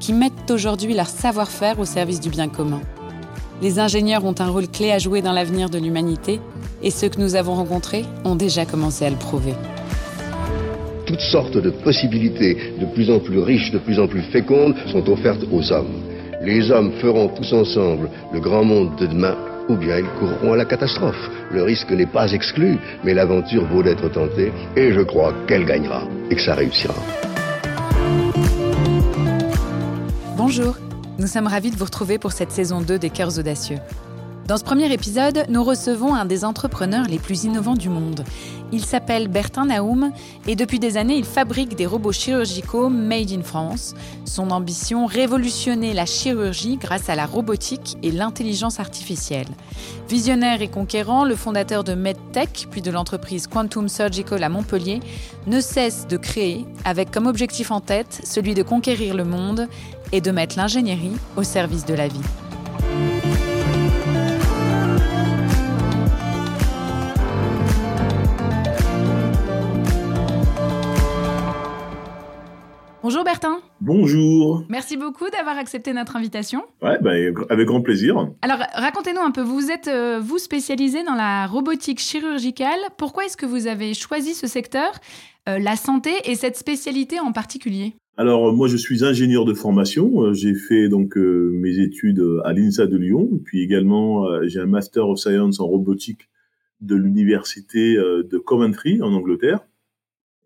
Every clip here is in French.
qui mettent aujourd'hui leur savoir-faire au service du bien commun. Les ingénieurs ont un rôle clé à jouer dans l'avenir de l'humanité et ceux que nous avons rencontrés ont déjà commencé à le prouver. Toutes sortes de possibilités de plus en plus riches, de plus en plus fécondes sont offertes aux hommes. Les hommes feront tous ensemble le grand monde de demain ou bien ils courront à la catastrophe. Le risque n'est pas exclu, mais l'aventure vaut d'être tentée et je crois qu'elle gagnera et que ça réussira. Bonjour, nous sommes ravis de vous retrouver pour cette saison 2 des Cœurs Audacieux. Dans ce premier épisode, nous recevons un des entrepreneurs les plus innovants du monde. Il s'appelle Bertin Naoum et depuis des années, il fabrique des robots chirurgicaux made in France. Son ambition, révolutionner la chirurgie grâce à la robotique et l'intelligence artificielle. Visionnaire et conquérant, le fondateur de MedTech, puis de l'entreprise Quantum Surgical à Montpellier, ne cesse de créer, avec comme objectif en tête celui de conquérir le monde et de mettre l'ingénierie au service de la vie. Bonjour Bertin. Bonjour. Merci beaucoup d'avoir accepté notre invitation. Ouais, bah, avec grand plaisir. Alors, racontez-nous un peu, vous êtes, euh, vous, spécialisé dans la robotique chirurgicale. Pourquoi est-ce que vous avez choisi ce secteur, euh, la santé et cette spécialité en particulier? Alors moi je suis ingénieur de formation, euh, j'ai fait donc mes études à l'INSA de Lyon, puis également j'ai un master of science en robotique de l'université de Coventry en Angleterre.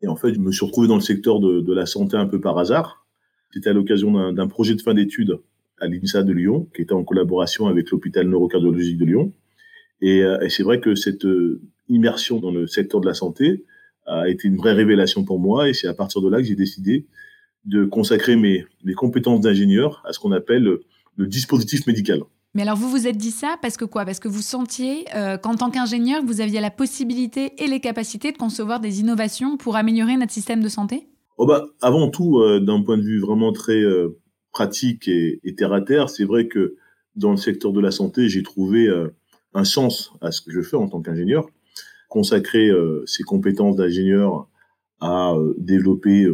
Et en fait, je me suis retrouvé dans le secteur de, la santé un peu par hasard. C'était à l'occasion d'un projet de fin d'études à l'INSA de Lyon, qui était en collaboration avec l'hôpital neurocardiologique de Lyon. Et, euh, c'est vrai que cette euh, immersion dans le secteur de la santé a été une vraie révélation pour moi. Et c'est à partir de là que j'ai décidé de consacrer mes compétences d'ingénieur à ce qu'on appelle le dispositif médical. Mais alors, vous vous êtes dit ça parce que quoi? Parce que vous sentiez euh, qu'en tant qu'ingénieur, vous aviez la possibilité et les capacités de concevoir des innovations pour améliorer notre système de santé? Oh bah, Avant tout, euh, d'un point de vue vraiment très euh, pratique et, et, terre à terre, c'est vrai que dans le secteur de la santé, j'ai trouvé un sens à ce que je fais en tant qu'ingénieur. Consacrer ces compétences d'ingénieur à développer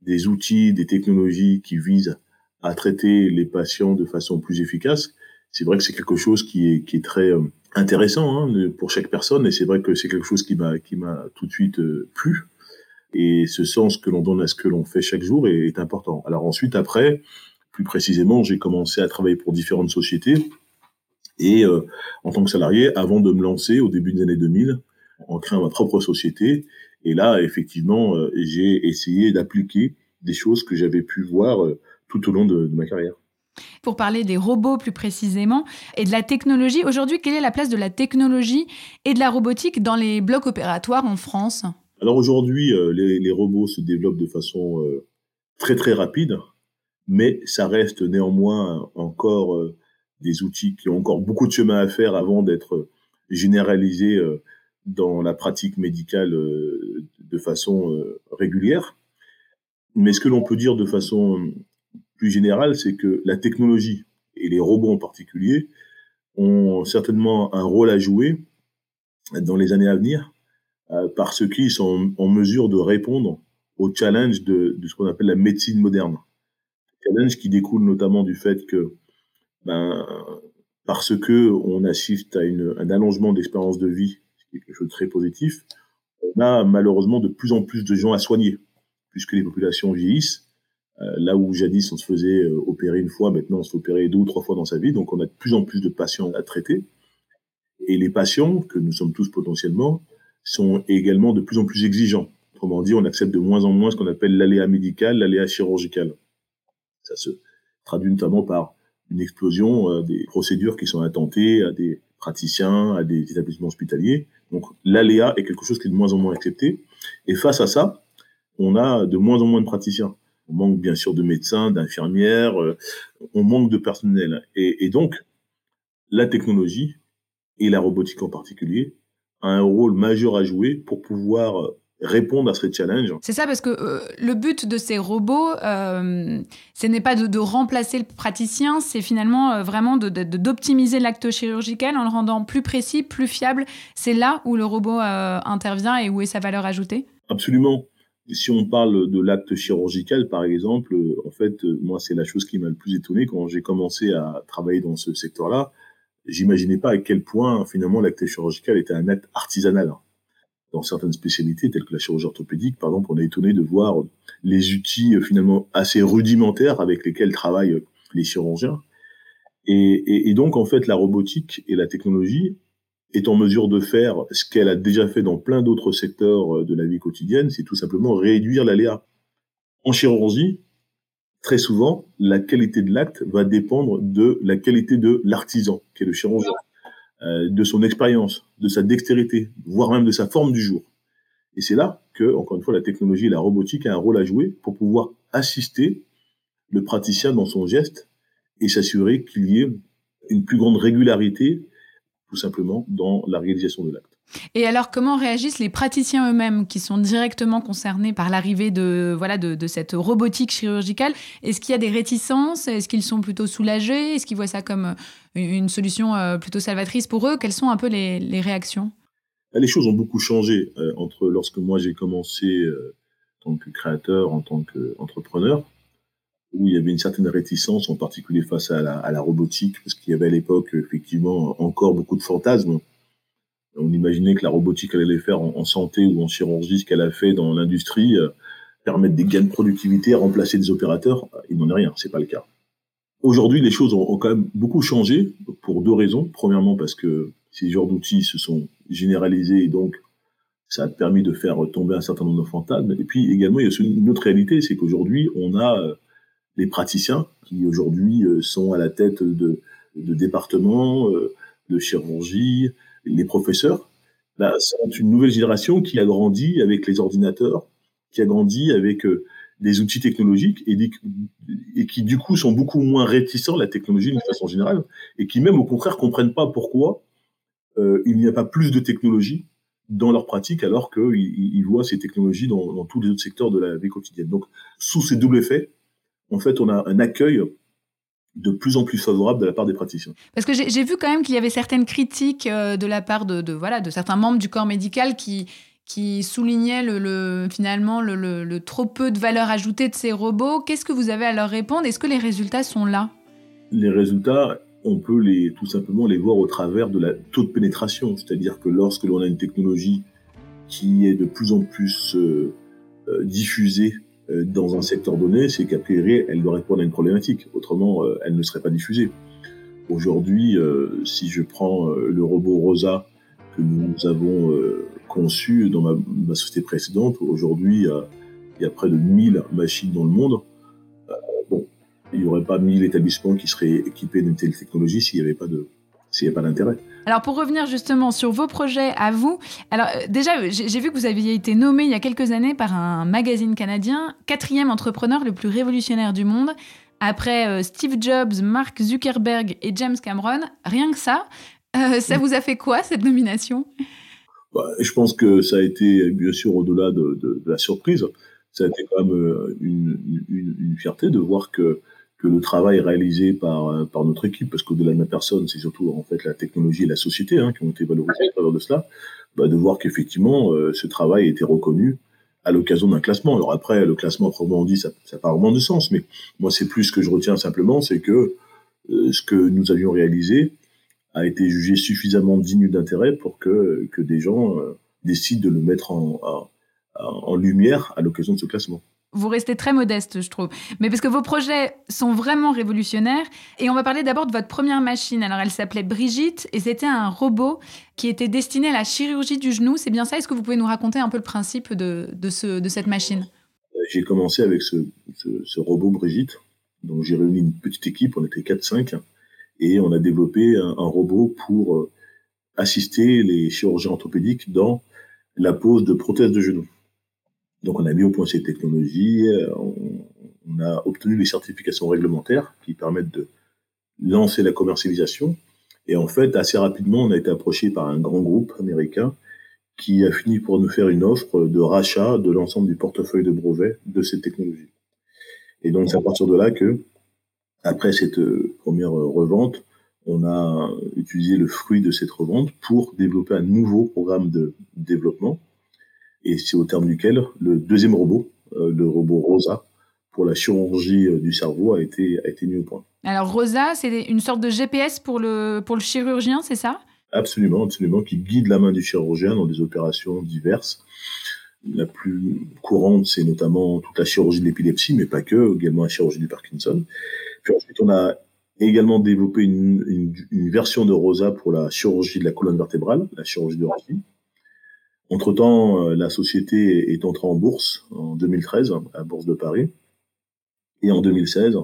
des outils, des technologies qui visent à traiter les patients de façon plus efficace, c'est vrai que c'est quelque chose qui est, qui est très euh, intéressant hein, pour chaque personne, et c'est vrai que c'est quelque chose qui m'a qui m'a tout de suite euh, plu. Et ce sens que l'on donne à ce que l'on fait chaque jour est, important. Alors ensuite, après, plus précisément, j'ai commencé à travailler pour différentes sociétés et euh, en tant que salarié, avant de me lancer au début des années 2000, en créant ma propre société. Et là, effectivement, j'ai essayé d'appliquer des choses que j'avais pu voir tout au long de ma carrière. Pour parler des robots plus précisément et de la technologie, aujourd'hui, quelle est la place de la technologie et de la robotique dans les blocs opératoires en France? Alors aujourd'hui, euh, les, robots se développent de façon euh, très très rapide, mais ça reste néanmoins encore euh, des outils qui ont encore beaucoup de chemin à faire avant d'être généralisés dans la pratique médicale de façon régulière. Mais ce que l'on peut dire de façon plus général, c'est que la technologie, et les robots en particulier, ont certainement un rôle à jouer dans les années à venir, euh, parce qu'ils sont en mesure de répondre aux challenges de, ce qu'on appelle la médecine moderne. Challenge qui découle notamment du fait que, ben, parce que on assiste à un allongement d'espérance de vie, ce qui est quelque chose de très positif, on a malheureusement de plus en plus de gens à soigner, puisque les populations vieillissent là où jadis on se faisait opérer une fois, maintenant on se fait opérer deux ou trois fois dans sa vie. Donc on a de plus en plus de patients à traiter. Et les patients, que nous sommes tous potentiellement, sont également de plus en plus exigeants. Autrement dit, on accepte de moins en moins ce qu'on appelle l'aléa médical, l'aléa chirurgical. Ça se traduit notamment par une explosion euh, des procédures qui sont intentées à des praticiens, à des établissements hospitaliers. Donc l'aléa est quelque chose qui est de moins en moins accepté. Et face à ça, on a de moins en moins de praticiens. On manque bien sûr de médecins, d'infirmières, euh, on manque de personnel. Et, et donc, la technologie, et la robotique en particulier, a un rôle majeur à jouer pour pouvoir euh, répondre à ces challenges. C'est ça, parce que euh, le but de ces robots, euh, ce n'est pas de, remplacer le praticien, c'est finalement euh, vraiment d'optimiser l'acte chirurgical en le rendant plus précis, plus fiable. C'est là où le robot intervient et où est sa valeur ajoutée? Absolument. Si on parle de l'acte chirurgical, par exemple, en fait, moi, c'est la chose qui m'a le plus étonné quand j'ai commencé à travailler dans ce secteur-là. J'imaginais pas à quel point, finalement, l'acte chirurgical était un acte artisanal dans certaines spécialités telles que la chirurgie orthopédique, par exemple, on est étonné de voir les outils finalement assez rudimentaires avec lesquels travaillent les chirurgiens. Et, donc, en fait, la robotique et la technologie est en mesure de faire ce qu'elle a déjà fait dans plein d'autres secteurs euh, de la vie quotidienne, c'est tout simplement réduire l'aléa. En chirurgie, très souvent, la qualité de l'acte va dépendre de la qualité de l'artisan, qui est le chirurgien. Euh, de son expérience, de sa dextérité, voire même de sa forme du jour. Et c'est là que, encore une fois, la technologie et la robotique a un rôle à jouer pour pouvoir assister le praticien dans son geste et s'assurer qu'il y ait une plus grande régularité, tout simplement, dans la réalisation de l'acte. Et alors, comment réagissent les praticiens eux-mêmes qui sont directement concernés par l'arrivée de, voilà, de, cette robotique chirurgicale? Est-ce qu'il y a des réticences? Est-ce qu'ils sont plutôt soulagés? Est-ce qu'ils voient ça comme euh, une solution euh, plutôt salvatrice pour eux? Quelles sont un peu les, réactions? Ah, Les choses ont beaucoup changé euh, entre lorsque moi j'ai commencé en tant que créateur, en tant qu'entrepreneur, où il y avait une certaine réticence, en particulier face à la, robotique, parce qu'il y avait à l'époque effectivement encore beaucoup de fantasmes on imaginait que la robotique allait faire en, santé ou en chirurgie, ce qu'elle a fait dans l'industrie, euh, permettre des gains de productivité, remplacer des opérateurs. Il n'en est rien, c'est pas le cas. Aujourd'hui, les choses ont, quand même beaucoup changé pour deux raisons. Premièrement, parce que ces genres d'outils se sont généralisés et donc ça a permis de faire tomber un certain nombre de fantasmes. Et puis également, il y a une autre réalité, c'est qu'aujourd'hui, on a euh, les praticiens qui aujourd'hui euh, sont à la tête de, départements de chirurgie, les professeurs, bah, sont une nouvelle génération qui a grandi avec les ordinateurs, qui a grandi avec euh, des outils technologiques et, qui du coup sont beaucoup moins réticents à la technologie d'une façon générale et qui même au contraire comprennent pas pourquoi euh, il n'y a pas plus de technologie dans leur pratique alors qu'ils ils voient ces technologies dans, dans, tous les autres secteurs de la vie quotidienne. Donc sous ces doubles effets, en fait, on a un accueil de plus en plus favorable de la part des praticiens. Parce que j'ai vu quand même qu'il y avait certaines critiques euh, de la part de, voilà, de certains membres du corps médical qui, qui soulignaient le, finalement le, trop peu de valeur ajoutée de ces robots. Qu'est-ce que vous avez à leur répondre? Est-ce que les résultats sont là? Les résultats, on peut les, tout simplement les voir au travers de la taux de pénétration. C'est-à-dire que lorsque l'on a une technologie qui est de plus en plus euh, euh, diffusée dans un secteur donné, c'est qu'a priori, elle doit répondre à une problématique. Autrement, euh, elle ne serait pas diffusée. Aujourd'hui, euh, si je prends le robot Rosa que nous avons conçu dans ma, société précédente, aujourd'hui, il y a près de 1000 machines dans le monde. bon, il n'y aurait pas 1000 établissements qui seraient équipés d'une telle technologie s'il n'y avait pas s'il n'y a pas d'intérêt. Alors pour revenir justement sur vos projets à vous, alors euh, déjà j'ai vu que vous aviez été nommé il y a quelques années par un magazine canadien quatrième entrepreneur le plus révolutionnaire du monde. Après euh, Steve Jobs, Mark Zuckerberg et James Cameron, rien que ça, euh, ça vous a fait quoi cette nomination? Bah, Je pense que ça a été bien sûr au-delà de, la surprise, ça a été quand même une fierté de voir que que le travail réalisé par, euh, par notre équipe, parce qu'au-delà de ma personne, c'est surtout en fait la technologie et la société hein, qui ont été valorisées à travers de cela, bah, de voir qu'effectivement euh, ce travail a été reconnu à l'occasion d'un classement. Alors après, le classement, proprement dit, ça n'a pas vraiment de sens, mais moi c'est plus ce que je retiens simplement, c'est que euh, ce que nous avions réalisé a été jugé suffisamment digne d'intérêt pour que, que des gens décident de le mettre en, en lumière à l'occasion de ce classement. Vous restez très modeste, je trouve. Mais parce que vos projets sont vraiment révolutionnaires. Et on va parler d'abord de votre première machine. Alors, elle s'appelait Brigitte et c'était un robot qui était destiné à la chirurgie du genou. C'est bien ça? Est-ce que vous pouvez nous raconter un peu le principe de, ce, de cette machine? J'ai commencé avec ce, robot Brigitte. Donc, j'ai réuni une petite équipe, on était 4-5, et on a développé un, un robot pour euh, assister les chirurgiens orthopédiques dans la pose de prothèses de genou. Donc on a mis au point ces technologies, euh, on, a obtenu les certifications réglementaires qui permettent de lancer la commercialisation. Et en fait, assez rapidement, on a été approché par un grand groupe américain qui a fini pour nous faire une offre de rachat de l'ensemble du portefeuille de brevets de cette technologie. Et donc c'est à partir de là que, après cette euh, première revente, on a utilisé le fruit de cette revente pour développer un nouveau programme de développement et c'est au terme duquel le deuxième robot, euh, le robot Rosa, pour la chirurgie euh, du cerveau, a été, a été mis au point. Alors Rosa, c'est une sorte de GPS pour le, pour le chirurgien, c'est ça? Absolument, absolument, qui guide la main du chirurgien dans des opérations diverses. La plus courante, c'est notamment toute la chirurgie de l'épilepsie, mais pas que, également la chirurgie du Parkinson. Puis ensuite, on a également développé une, une, version de Rosa pour la chirurgie de la colonne vertébrale, la chirurgie de Rossi. Entre-temps, euh, la société est entrée en bourse en 2013, à Bourse de Paris. Et en 2016,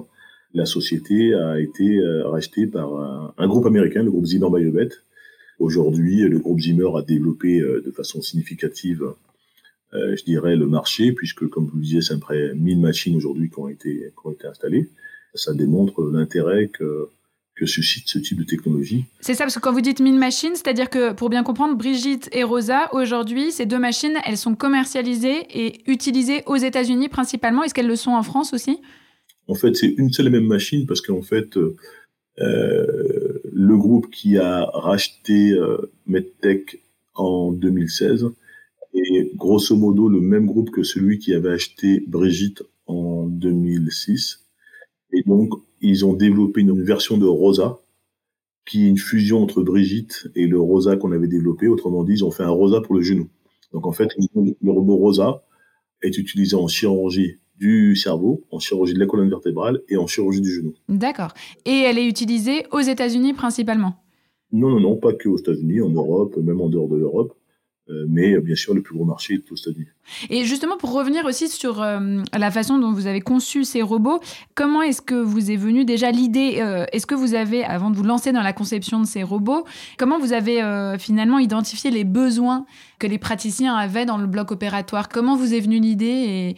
la société a été euh, rachetée par un, groupe américain, le groupe Zimmer Biomet. Aujourd'hui, le groupe Zimmer a développé euh, de façon significative, je dirais, le marché, puisque, comme vous le disiez, c'est à peu près 1000 machines aujourd'hui qui, qui ont été installées. Ça démontre l'intérêt que que suscite ce type de technologie. C'est ça, parce que quand vous dites mine machine, c'est-à-dire que pour bien comprendre, Brigitte et Rosa, aujourd'hui, ces deux machines, elles sont commercialisées et utilisées aux États-Unis principalement. Est-ce qu'elles le sont en France aussi? En fait, c'est une seule et même machine parce qu'en fait, euh, le groupe qui a racheté euh, MedTech en 2016 est grosso modo le même groupe que celui qui avait acheté Brigitte en 2006. Et donc, ils ont développé une version de Rosa, qui est une fusion entre Brigitte et le Rosa qu'on avait développé. Autrement dit, ils ont fait un Rosa pour le genou. Donc en fait, le robot Rosa est utilisé en chirurgie du cerveau, en chirurgie de la colonne vertébrale et en chirurgie du genou. D'accord. Et elle est utilisée aux États-Unis principalement? Non, non, non, pas que aux États-Unis, en Europe, même en dehors de l'Europe. Euh, mais euh, bien sûr, le plus gros marché est États-Unis. Et justement, pour revenir aussi sur euh, la façon dont vous avez conçu ces robots, comment est-ce que vous est venue déjà l'idée Est-ce que vous avez, avant de vous lancer dans la conception de ces robots, comment vous avez finalement identifié les besoins que les praticiens avaient dans le bloc opératoire? Comment vous est venue l'idée et...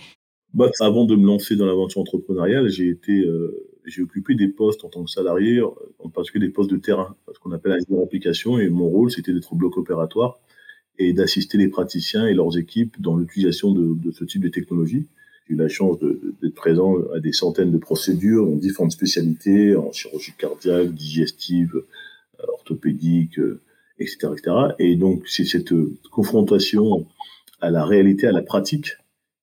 bah, Avant de me lancer dans l'aventure entrepreneuriale, j'ai été j'ai occupé des postes en tant que salarié, en particulier des postes de terrain, ce qu'on appelle la application, et mon rôle, c'était d'être au bloc opératoire et d'assister les praticiens et leurs équipes dans l'utilisation de, ce type de technologie. J'ai eu la chance d'être présent à des centaines de procédures dans différentes spécialités, en chirurgie cardiaque, digestive, euh, orthopédique, etc., euh, etc. Et donc, c'est cette confrontation à la réalité, à la pratique,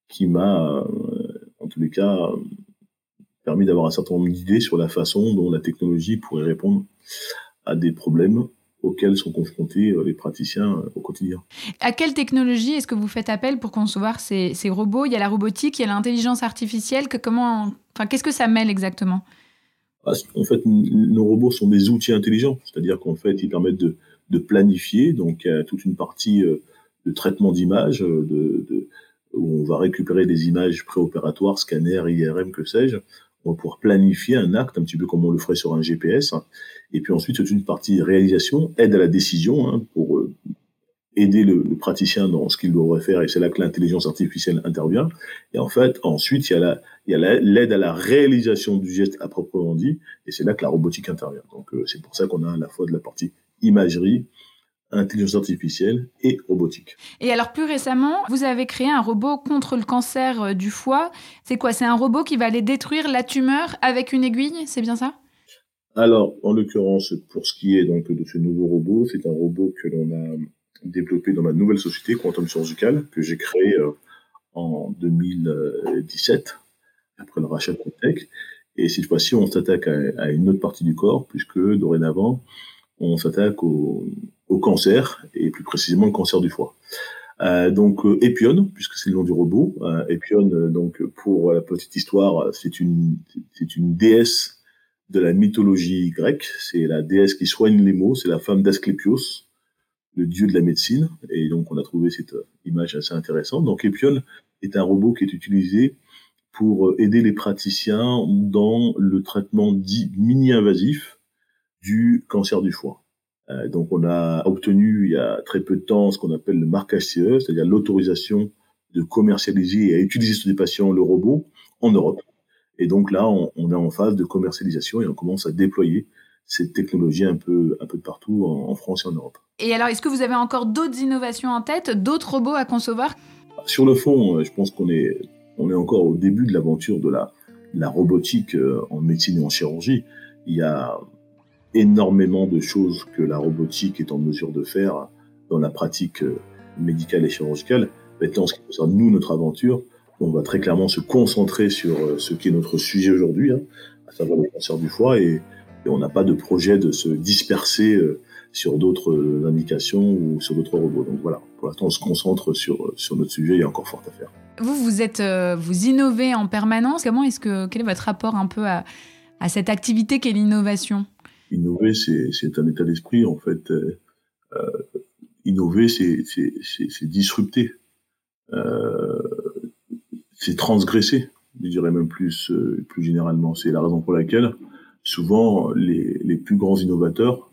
qui m'a, euh, en tous les cas, permis d'avoir un certain nombre d'idées sur la façon dont la technologie pourrait répondre à des problèmes auxquels sont confrontés euh, les praticiens euh, au quotidien. À quelle technologie est-ce que vous faites appel pour concevoir ces, ces robots? Il y a la robotique, il y a l'intelligence artificielle. Que, comment, enfin, qu'est-ce que ça mêle exactement? Ah, En fait, nos robots sont des outils intelligents, c'est-à-dire qu'en fait, ils permettent de, de, planifier. Donc, il y a toute une partie euh, de traitement d'images, de, de, où on va récupérer des images préopératoires, scanners, IRM, que sais-je. On va pouvoir planifier un acte, un petit peu comme on le ferait sur un GPS. Et puis ensuite, c'est une partie réalisation, aide à la décision, hein, pour euh, aider le, praticien dans ce qu'il devrait faire, et c'est là que l'intelligence artificielle intervient. Et en fait, ensuite, il y a la, il y a l'aide à la réalisation du geste à proprement dit, et c'est là que la robotique intervient. Donc euh, c'est pour ça qu'on a à la fois de la partie imagerie, intelligence artificielle et robotique. Et alors plus récemment, vous avez créé un robot contre le cancer euh, du foie. C'est quoi? C'est un robot qui va aller détruire la tumeur avec une aiguille, c'est bien ça? Alors, en l'occurrence, pour ce qui est donc de ce nouveau robot, c'est un robot que l'on a développé dans ma nouvelle société Quantum Surgical que j'ai créé euh, en 2017 après le rachat de Tech. Et cette fois-ci, on s'attaque à, une autre partie du corps puisque dorénavant, on s'attaque au, cancer et plus précisément le cancer du foie. Euh, donc euh, Epion, puisque c'est le nom du robot. Euh, Epion, donc pour la petite histoire, c'est une c'est une déesse de la mythologie grecque. C'est la déesse qui soigne les maux. C'est la femme d'Asclépios, le dieu de la médecine. Et donc on a trouvé cette image assez intéressante. Donc Epion est un robot qui est utilisé pour aider les praticiens dans le traitement dit mini-invasif du cancer du foie. Euh, donc on a obtenu il y a très peu de temps ce qu'on appelle le marquage CE, c'est-à-dire l'autorisation de commercialiser et à utiliser sur des patients le robot en Europe. Et donc là, on, est en phase de commercialisation et on commence à déployer cette technologie un peu, un peu de partout en, France et en Europe. Et alors, est-ce que vous avez encore d'autres innovations en tête, d'autres robots à concevoir? Sur le fond, euh, je pense qu'on est, on est encore au début de l'aventure de la, la robotique euh, en médecine et en chirurgie. Il y a énormément de choses que la robotique est en mesure de faire dans la pratique euh, médicale et chirurgicale. Maintenant, en ce qui concerne nous, notre aventure, on va très clairement se concentrer sur euh, ce qui est notre sujet aujourd'hui, hein, à savoir le cancer du foie, et, on n'a pas de projet de se disperser euh, sur d'autres indications ou sur d'autres robots. Donc voilà, pour l'instant, on se concentre sur, sur notre sujet, il y a encore fort à faire. Vous, vous êtes, vous innovez en permanence. Comment est-ce que, quel est votre rapport un peu à, à cette activité qu'est l'innovation? Innover, c'est un état d'esprit, en fait. Euh, euh innover, c'est disrupter. Euh, c'est transgresser, je dirais même plus, euh, plus généralement. C'est la raison pour laquelle, souvent, les, les plus grands innovateurs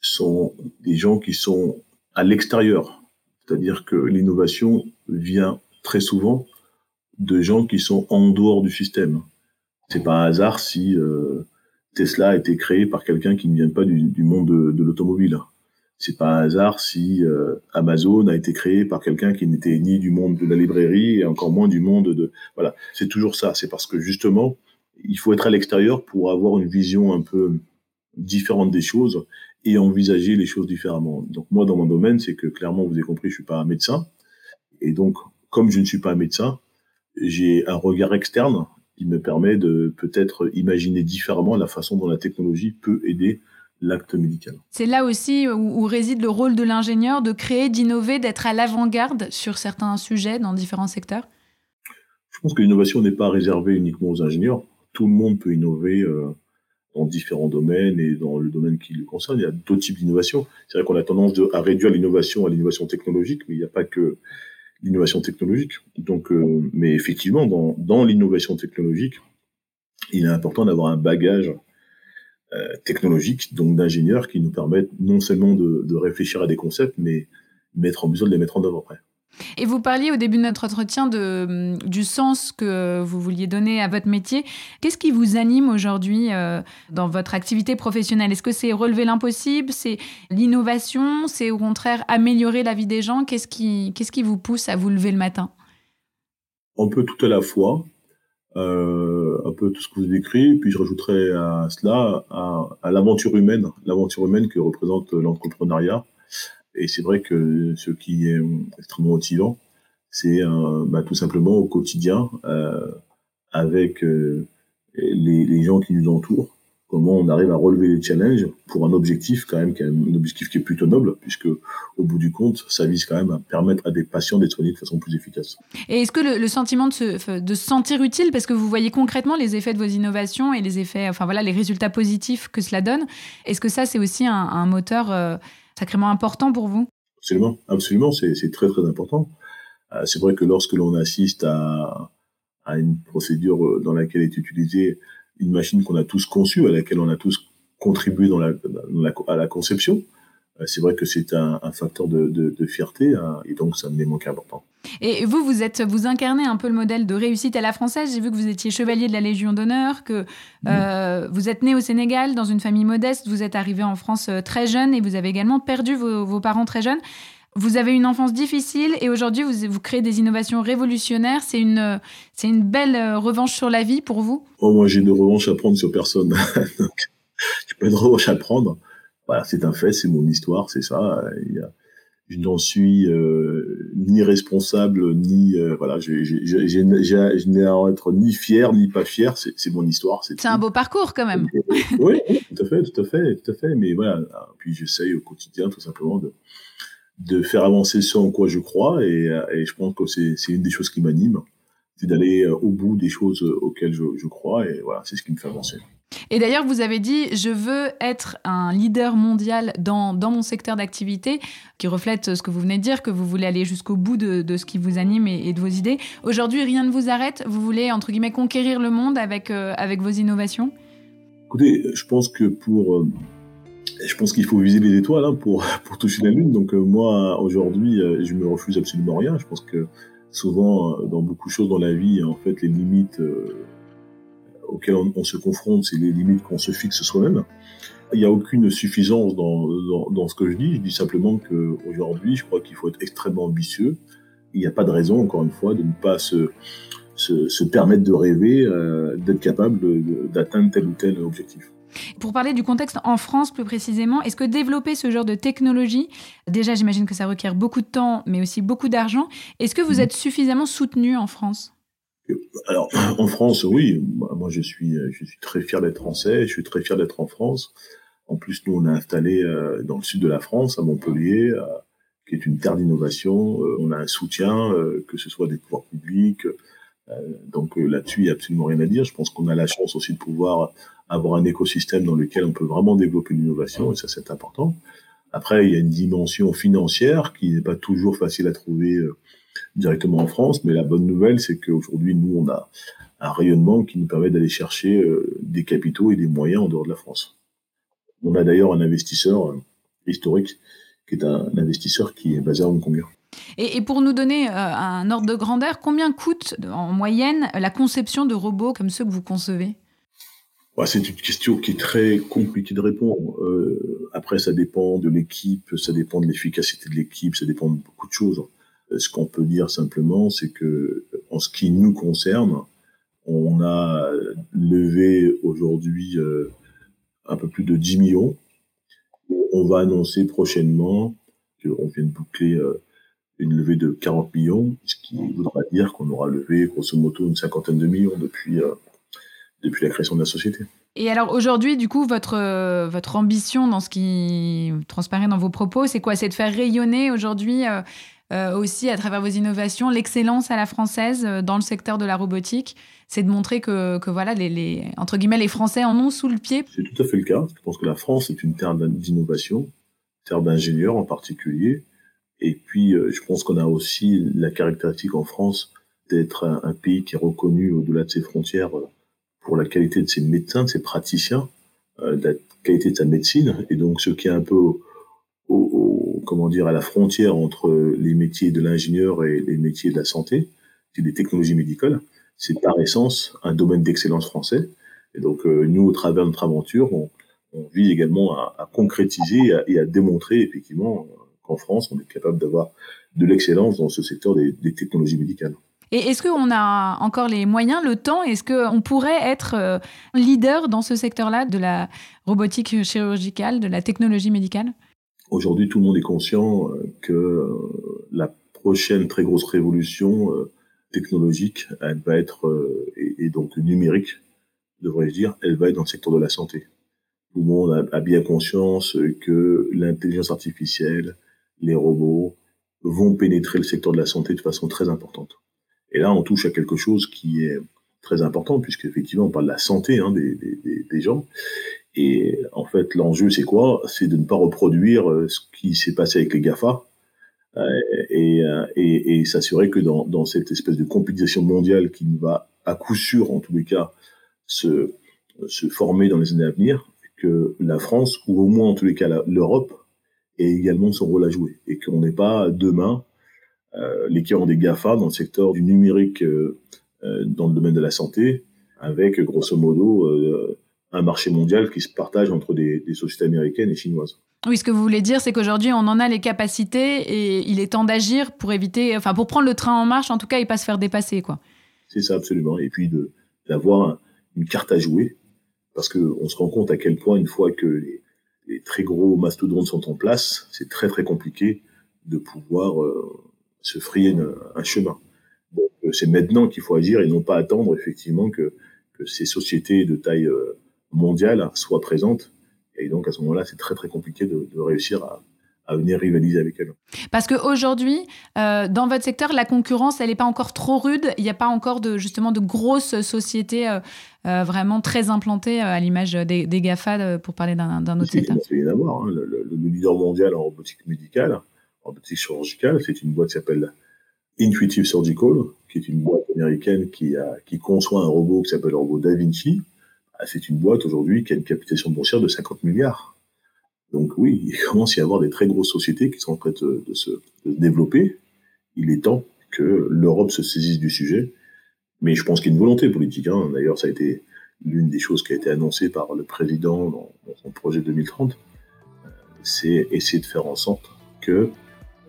sont des gens qui sont à l'extérieur. C'est-à-dire que l'innovation vient très souvent de gens qui sont en dehors du système. C'est pas un hasard si euh, Tesla a été créé par quelqu'un qui ne vient pas du, monde de, l'automobile. C'est pas un hasard si euh, Amazon a été créé par quelqu'un qui n'était ni du monde de la librairie et encore moins du monde de voilà. C'est toujours ça. C'est parce que justement, il faut être à l'extérieur pour avoir une vision un peu différente des choses et envisager les choses différemment. Donc moi, dans mon domaine, c'est que clairement, vous avez compris, je suis pas un médecin et donc comme je ne suis pas un médecin, j'ai un regard externe il me permet de peut-être imaginer différemment la façon dont la technologie peut aider l'acte médical. C'est là aussi où, réside le rôle de l'ingénieur, de créer, d'innover, d'être à l'avant-garde sur certains sujets dans différents secteurs? Je pense que l'innovation n'est pas réservée uniquement aux ingénieurs. Tout le monde peut innover euh, dans différents domaines et dans le domaine qui le concerne. Il y a d'autres types d'innovation. C'est vrai qu'on a tendance à réduire l'innovation à l'innovation technologique, mais il n'y a pas que l'innovation technologique. Donc, euh, mais effectivement, dans, dans l'innovation technologique, il est important d'avoir un bagage euh, technologique, donc d'ingénieurs, qui nous permettent non seulement de, de, réfléchir à des concepts, mais mettre en mesure de les mettre en œuvre après. Et vous parliez au début de notre entretien du sens que vous vouliez donner à votre métier. Qu'est-ce qui vous anime aujourd'hui euh, dans votre activité professionnelle? Est-ce que c'est relever l'impossible? C'est l'innovation? C'est au contraire améliorer la vie des gens? Qu'est-ce qui, qu'est-ce qui vous pousse à vous lever le matin? Un peu tout à la fois. Euh, un peu tout ce que vous décrivez, puis je rajouterais à cela à, à l'aventure humaine, l'aventure humaine que représente l'entrepreneuriat, et c'est vrai que ce qui est extrêmement motivant, c'est euh, bah, tout simplement au quotidien, euh, avec euh, les, gens qui nous entourent, comment on arrive à relever les challenges pour un objectif quand même qui est un objectif qui est plutôt noble, puisque au bout du compte, ça vise quand même à permettre à des patients d'être soignés de façon plus efficace. Et est-ce que le, sentiment de se, sentir utile, parce que vous voyez concrètement les effets de vos innovations et les effets, enfin voilà, les résultats positifs que cela donne, est-ce que ça c'est aussi un, moteur sacrément important pour vous? Absolument, absolument, c'est très très important. Euh, c'est vrai que lorsque l'on assiste à, une procédure euh, dans laquelle est utilisée une machine qu'on a tous conçue, à laquelle on a tous contribué dans la, à la conception, c'est vrai que c'est un, un, facteur de, de, de fierté hein, et donc ça me manque important. Et vous, vous êtes, vous incarnez un peu le modèle de réussite à la française. J'ai vu que vous étiez chevalier de la Légion d'honneur, que euh, vous êtes né au Sénégal dans une famille modeste, vous êtes arrivé en France euh, très jeune et vous avez également perdu vos, vos parents très jeunes. Vous avez une enfance difficile et aujourd'hui vous, vous créez des innovations révolutionnaires. C'est une, c'est une belle euh, revanche sur la vie pour vous? Oh, moi j'ai de revanche à prendre sur personne. Donc, j'ai pas de revanche à prendre. Voilà, c'est un fait, c'est mon histoire, c'est ça. Il y a je n'en suis euh, ni responsable, ni euh, voilà, je n'ai à être ni fier ni pas fier. C'est mon histoire. C'est un beau parcours quand même. oui, tout à fait, tout à fait, tout à fait. Mais voilà, puis j'essaye au quotidien tout simplement de de faire avancer ce en quoi je crois et, je pense que c'est une des choses qui m'anime, c'est d'aller au bout des choses auxquelles je, je crois et voilà, c'est ce qui me fait avancer. Et d'ailleurs, vous avez dit, je veux être un leader mondial dans, dans mon secteur d'activité, qui reflète ce que vous venez de dire, que vous voulez aller jusqu'au bout de, de, ce qui vous anime et, de vos idées. Aujourd'hui, rien ne vous arrête? Vous voulez, entre guillemets, conquérir le monde avec, euh, avec vos innovations? Écoutez, je pense que pour... Euh, je pense qu'il faut viser les étoiles hein, pour, pour toucher la Lune. Donc euh, moi, aujourd'hui, je me refuse absolument rien. Je pense que souvent, dans beaucoup de choses dans la vie, en fait, les limites auxquelles on, se confronte, c'est les limites qu'on se fixe soi-même. Il n'y a aucune suffisance dans, dans, ce que je dis. Je dis simplement qu'aujourd'hui, je crois qu'il faut être extrêmement ambitieux. Il n'y a pas de raison, encore une fois, de ne pas se, se, se permettre de rêver, euh, d'être capable d'atteindre tel ou tel objectif. Pour parler du contexte en France plus précisément, est-ce que développer ce genre de technologie, déjà j'imagine que ça requiert beaucoup de temps, mais aussi beaucoup d'argent, est-ce que vous mmh. êtes suffisamment soutenu en France? Alors, en France, oui. Moi, je suis, très fier d'être français. Je suis très fier d'être en France. En plus, nous, on a installé euh, dans le sud de la France, à Montpellier, euh, qui est une terre d'innovation. Euh, on a un soutien, que ce soit des pouvoirs publics. donc là-dessus, il n'y a absolument rien à dire. Je pense qu'on a la chance aussi de pouvoir avoir un écosystème dans lequel on peut vraiment développer l'innovation, et ça, c'est important. Après, il y a une dimension financière qui n'est pas toujours facile à trouver directement en France. Mais la bonne nouvelle, c'est qu'aujourd'hui, nous, on a un rayonnement qui nous permet d'aller chercher euh, des capitaux et des moyens en dehors de la France. On a d'ailleurs un investisseur euh, historique qui est un, investisseur qui est basé à Hong Kong. Et, pour nous donner euh, un ordre de grandeur, combien coûte en moyenne la conception de robots comme ceux que vous concevez? C'est une question qui est très compliquée de répondre. après, ça dépend de l'équipe, ça dépend de l'efficacité de l'équipe, ça dépend de beaucoup de choses. Ce qu'on peut dire simplement, c'est que en ce qui nous concerne, on a levé aujourd'hui euh, un peu plus de 10 millions. On va annoncer prochainement qu'on vient de boucler euh, une levée de 40 millions, ce qui voudra dire qu'on aura levé grosso modo une cinquantaine de millions depuis, euh, depuis la création de la société. Et alors aujourd'hui, du coup, votre, votre ambition dans ce qui transparaît dans vos propos, c'est quoi? C'est de faire rayonner aujourd'hui euh, aussi à travers vos innovations, l'excellence à la française euh, dans le secteur de la robotique. C'est de montrer que, voilà, les, les, entre guillemets, les Français en ont sous le pied. C'est tout à fait le cas. Je pense que la France est une terre d'innovation, terre d'ingénieurs en particulier. Et puis, euh, je pense qu'on a aussi la caractéristique en France d'être un, pays qui est reconnu au-delà de ses frontières pour la qualité de ses médecins, de ses praticiens, la qualité de sa médecine. Et donc, ce qui est un peu au, comment dire, à la frontière entre les métiers de l'ingénieur et les métiers de la santé, c'est des technologies médicales. C'est par essence un domaine d'excellence français. Et donc, euh, nous, au travers de notre aventure, on, vise également à, à concrétiser et à, démontrer effectivement qu'en France, on est capable d'avoir de l'excellence dans ce secteur des, des technologies médicales. Et est-ce qu'on a encore les moyens, le temps? Est-ce qu'on pourrait être euh, leader dans ce secteur-là de la robotique chirurgicale, de la technologie médicale? Aujourd'hui, tout le monde est conscient euh, que euh, la prochaine très grosse révolution euh, technologique, elle va être, et, donc numérique, devrais-je dire, elle va être dans le secteur de la santé. Tout le monde a, bien conscience que l'intelligence artificielle, les robots, vont pénétrer le secteur de la santé de façon très importante. Et là, on touche à quelque chose qui est très important, puisqu'effectivement, on parle de la santé hein, des, gens. Et en fait, l'enjeu, c'est quoi? C'est de ne pas reproduire euh, ce qui s'est passé avec les GAFA euh, et, euh, et, et s'assurer que dans, dans, cette espèce de compétition mondiale qui va à coup sûr, en tous les cas, se, se former dans les années à venir, que la France, ou au moins en tous les cas l'Europe, ait également son rôle à jouer. Et qu'on n'ait pas demain euh, l'équivalent des GAFA dans le secteur du numérique euh, dans le domaine de la santé, avec grosso modo un marché mondial qui se partage entre des, sociétés américaines et chinoises. Oui, ce que vous voulez dire, c'est qu'aujourd'hui, on en a les capacités et il est temps d'agir pour éviter, enfin, pour prendre le train en marche, en tout cas, et pas se faire dépasser, quoi. C'est ça, absolument. Et puis d'avoir une carte à jouer, parce qu'on se rend compte à quel point, une fois que les, très gros mastodontes sont en place, c'est très, très compliqué de pouvoir euh, se frayer un chemin. Donc, euh, c'est maintenant qu'il faut agir et non pas attendre, effectivement, que, que ces sociétés de taille euh, mondiale soit présente. Et donc, à ce moment-là, c'est très, très compliqué de, réussir à, à venir rivaliser avec elles. Parce qu'aujourd'hui, euh, dans votre secteur, la concurrence, elle n'est pas encore trop rude. Il n'y a pas encore de, justement de grosses sociétés euh, euh, vraiment très implantées à l'image des, des, GAFA, pour parler d'un autre secteur. Il y d'avoir. Hein. Le, le, leader mondial en robotique médicale, en robotique chirurgicale, c'est une boîte qui s'appelle Intuitive Surgical, qui est une boîte américaine qui, a, qui conçoit un robot qui s'appelle le robot Da Vinci. Ah, c'est une boîte aujourd'hui qui a une capitalisation boursière de 50 milliards. Donc oui, il commence à y avoir des très grosses sociétés qui sont en train de, se, développer. Il est temps que l'Europe se saisisse du sujet. Mais je pense qu'il y a une volonté politique. Hein. D'ailleurs, ça a été l'une des choses qui a été annoncée par le président dans, son projet 2030. Euh, c'est essayer de faire en sorte que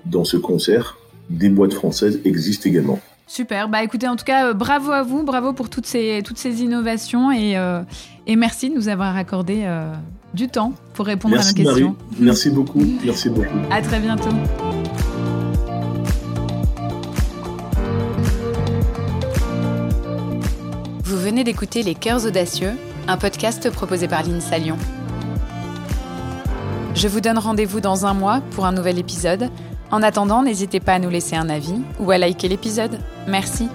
dans ce concert, des boîtes françaises existent également. Super. Bah écoutez, en tout cas, euh, bravo à vous, bravo pour toutes ces, toutes ces innovations et, euh, et merci de nous avoir accordé du temps pour répondre à nos questions. Merci beaucoup. Merci beaucoup. À très bientôt. Vous venez d'écouter Les Cœurs Audacieux, un podcast proposé par l'INSA Lyon. Je vous donne rendez-vous dans un mois pour un nouvel épisode. En attendant, n'hésitez pas à nous laisser un avis ou à liker l'épisode. Merci.